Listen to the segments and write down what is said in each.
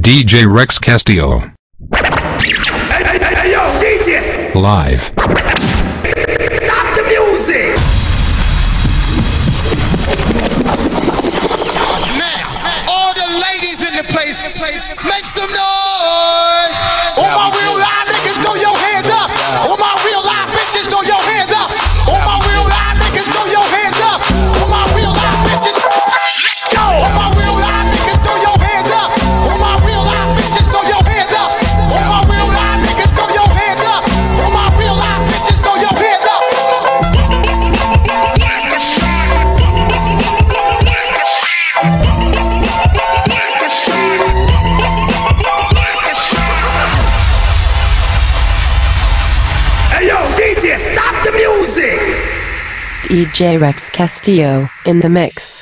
DJ Rex Castillo. Hey, Live. DJ Rex Castillo in the mix.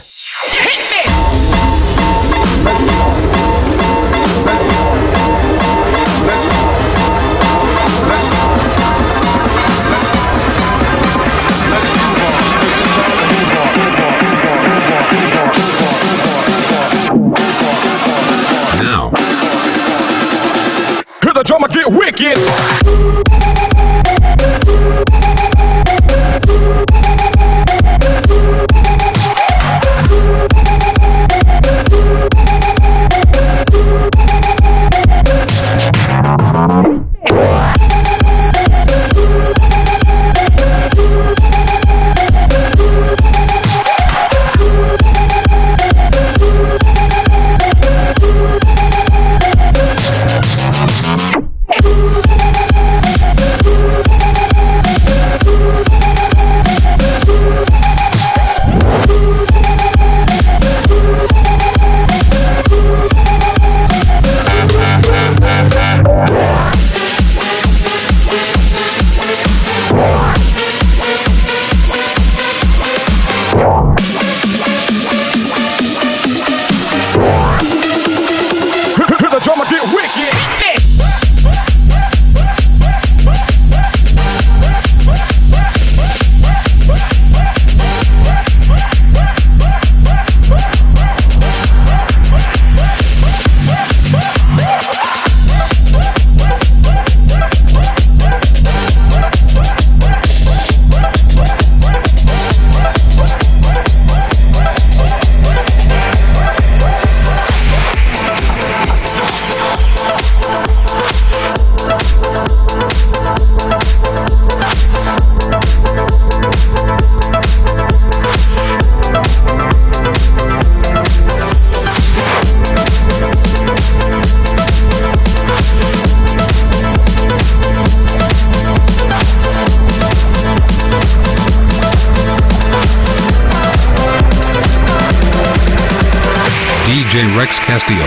J. Rex Castillo.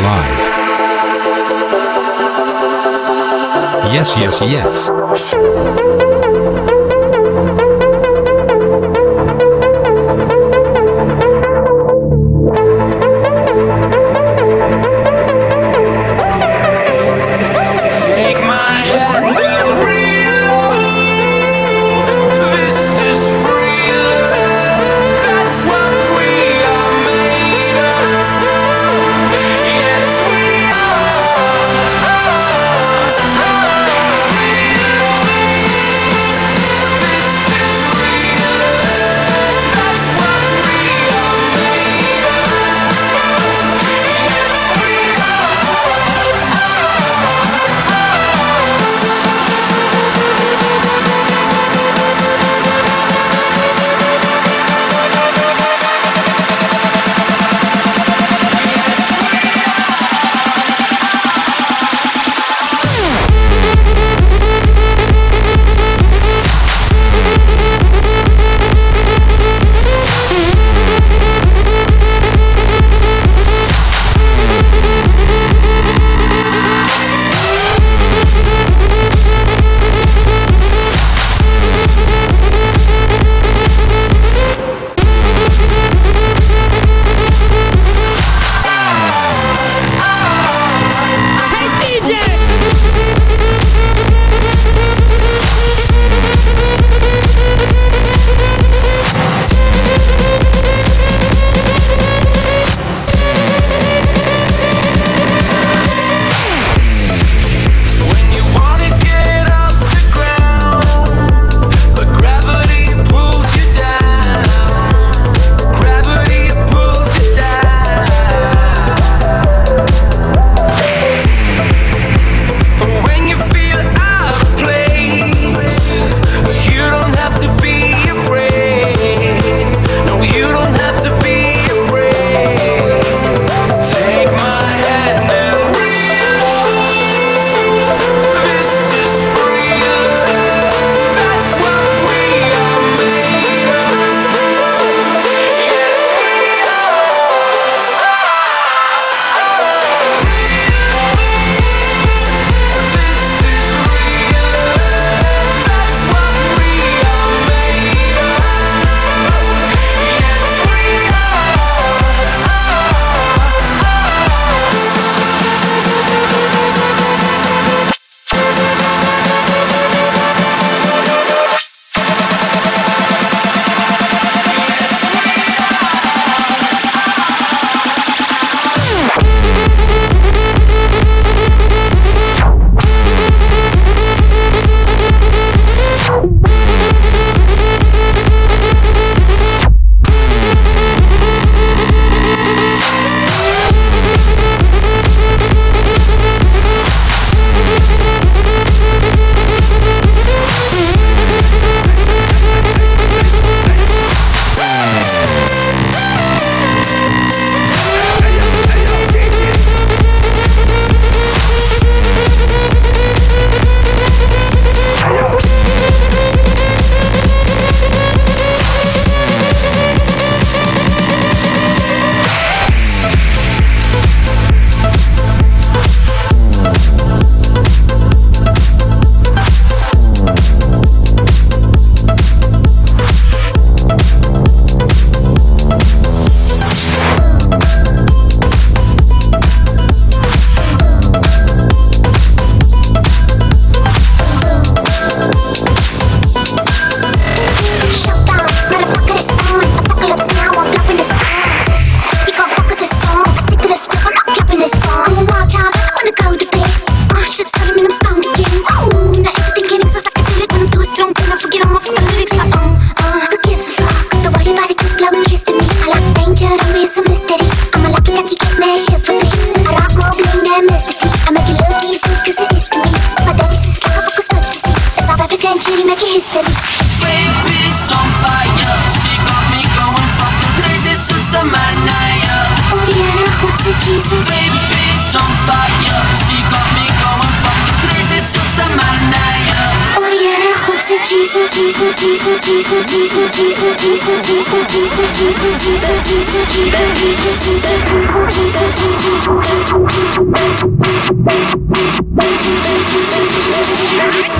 Live. Yes, yes, yes.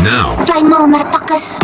Now. Fly more, motherfuckers.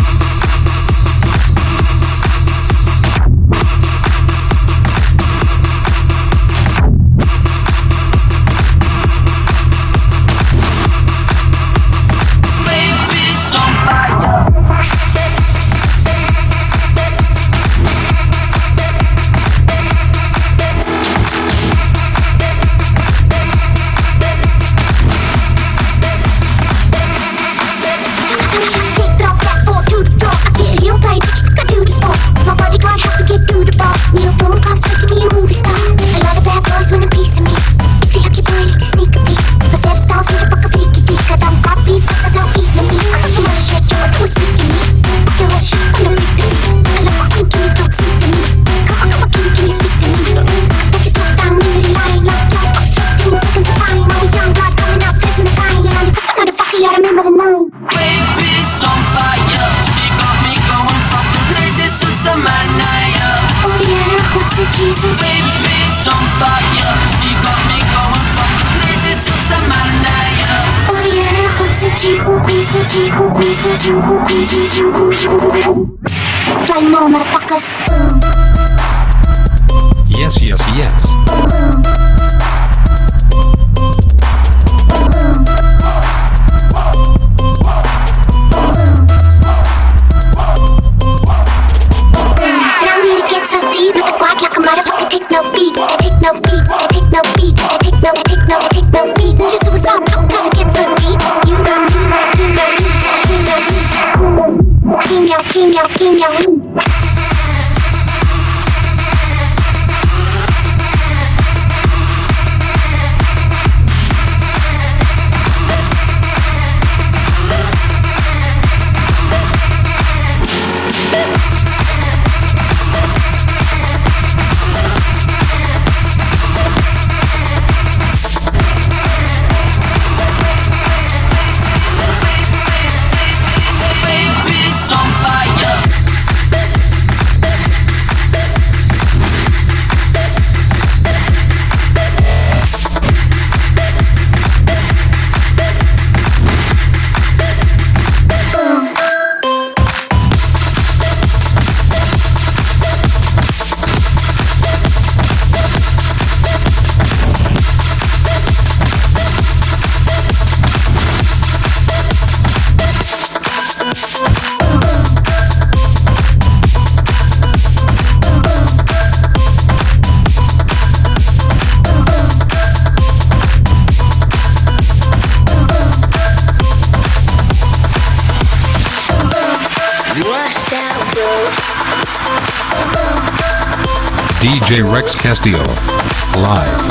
Yes, yes, yes. Take no beat, I take no beat, I take no beat, I take no, I take no, I take no beat. Just? Quiño, quiño. Castillo. Live.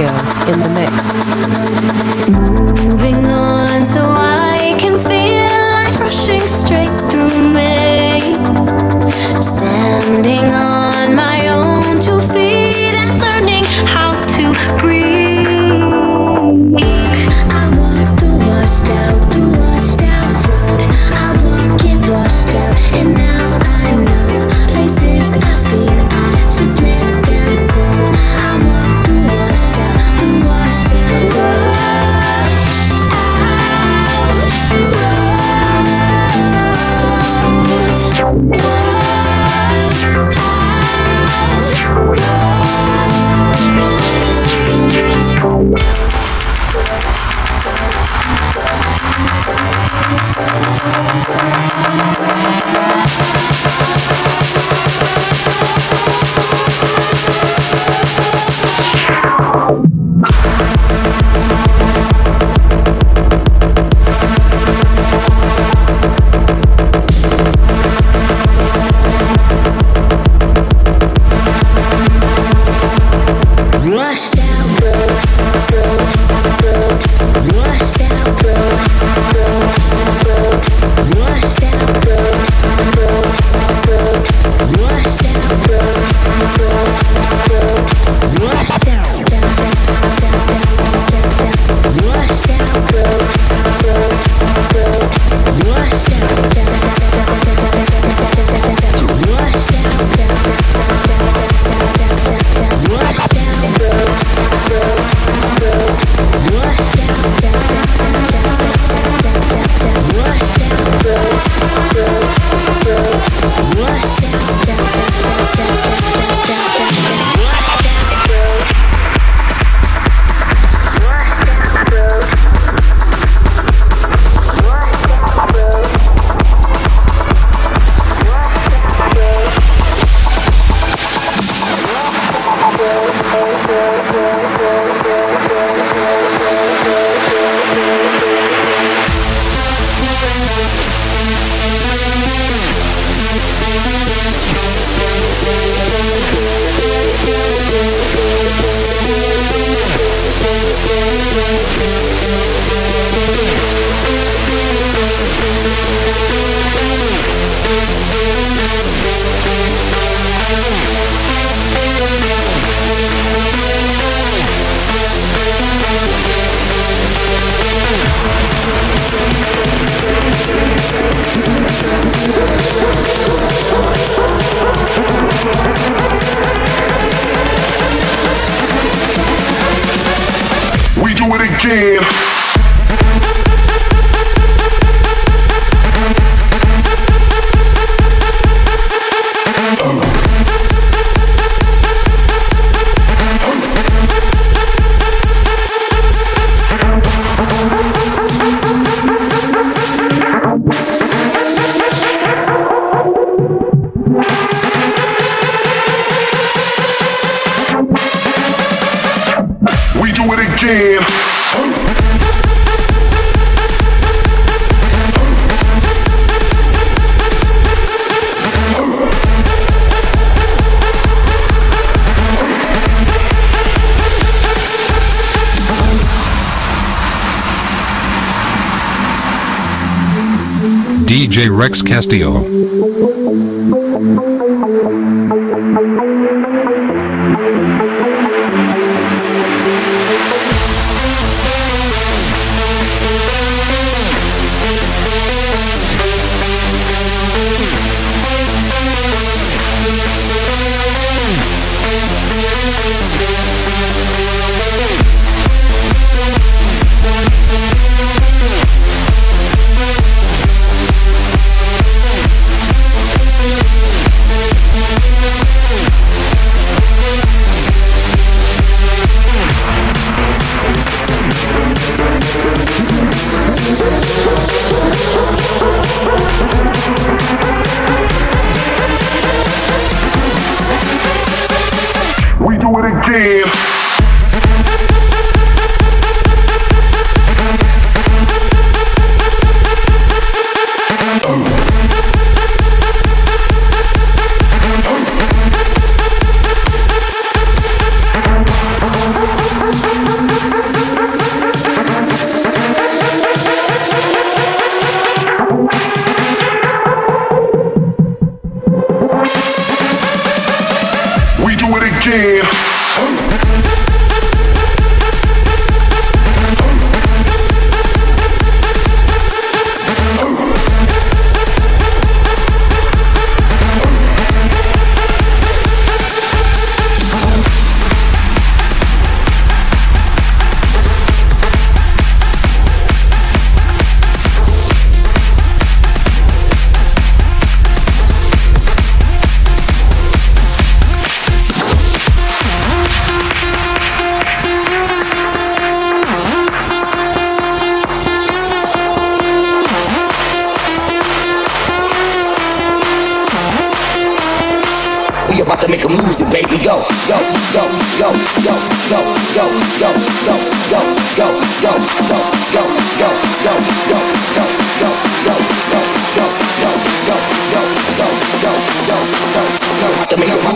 In the mix. DJ Rex Castillo.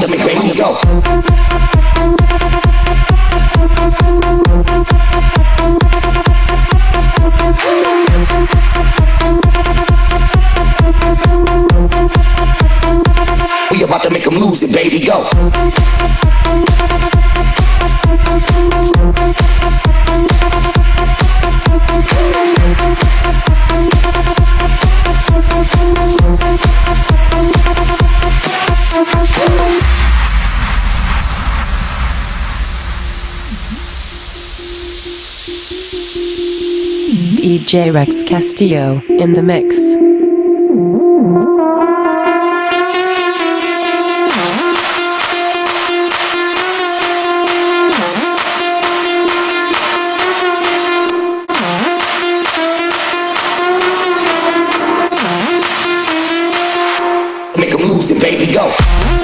to make radio. J. Rex Castillo in the mix. Make them lose it, baby, go.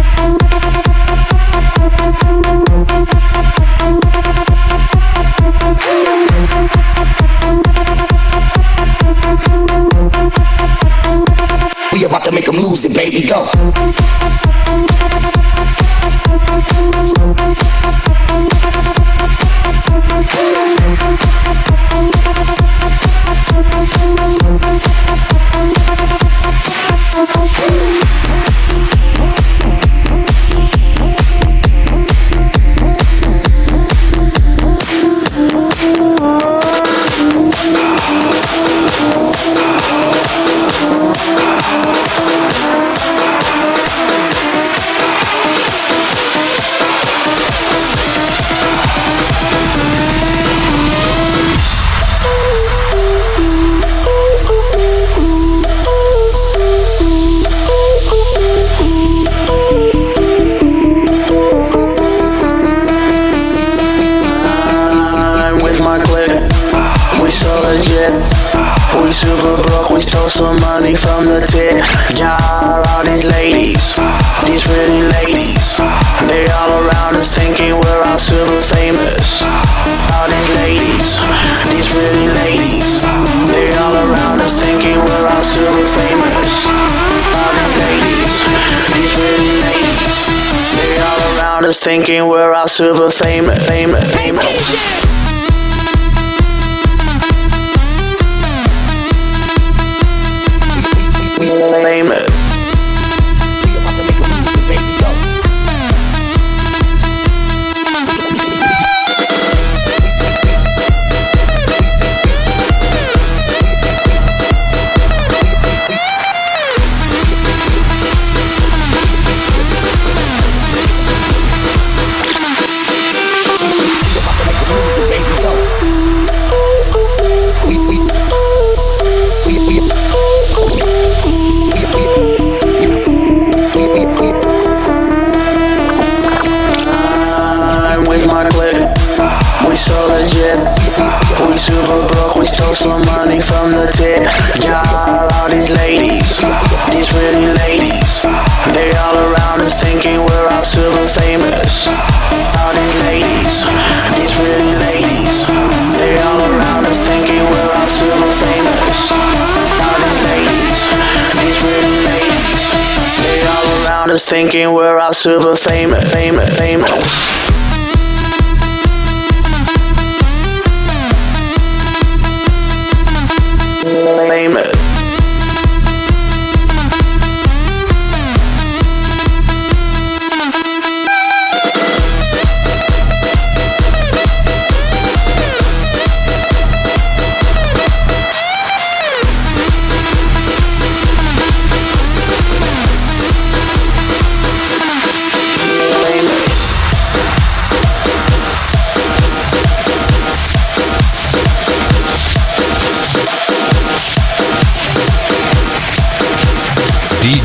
can lose it, baby, go. thinking we're all super famous. famous, famous. Just thinking we're all super famous, famous, famous.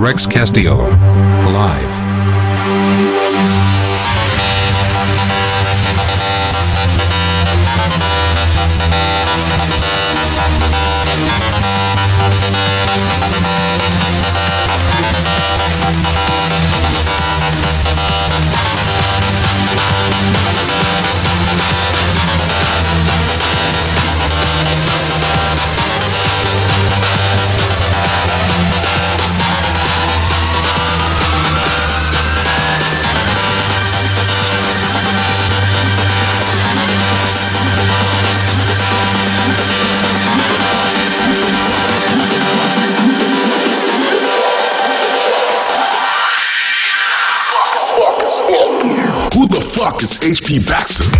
Rex Castillo. Live. is HP Baxxter.